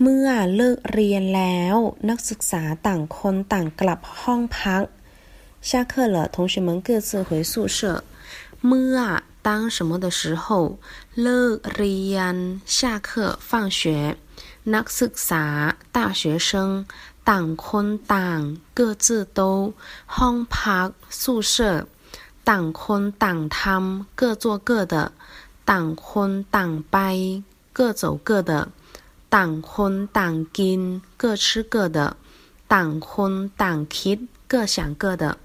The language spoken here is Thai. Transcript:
เมื่อเลิกเรียนแล้ว นักศึกษาต่างคนต่างกลับห้องพัก下课了同学们各自回宿舍เมื่อ当什么的时候เลิกเรียน下课放学นักศึกษา大学生ต่างคนต่าง各自都ห้องพัก宿舍ต่างคนต่างทำ各做各的ต่างคนต่างไป各走各的 党荤党金各吃各的，党荤党吃各享各的。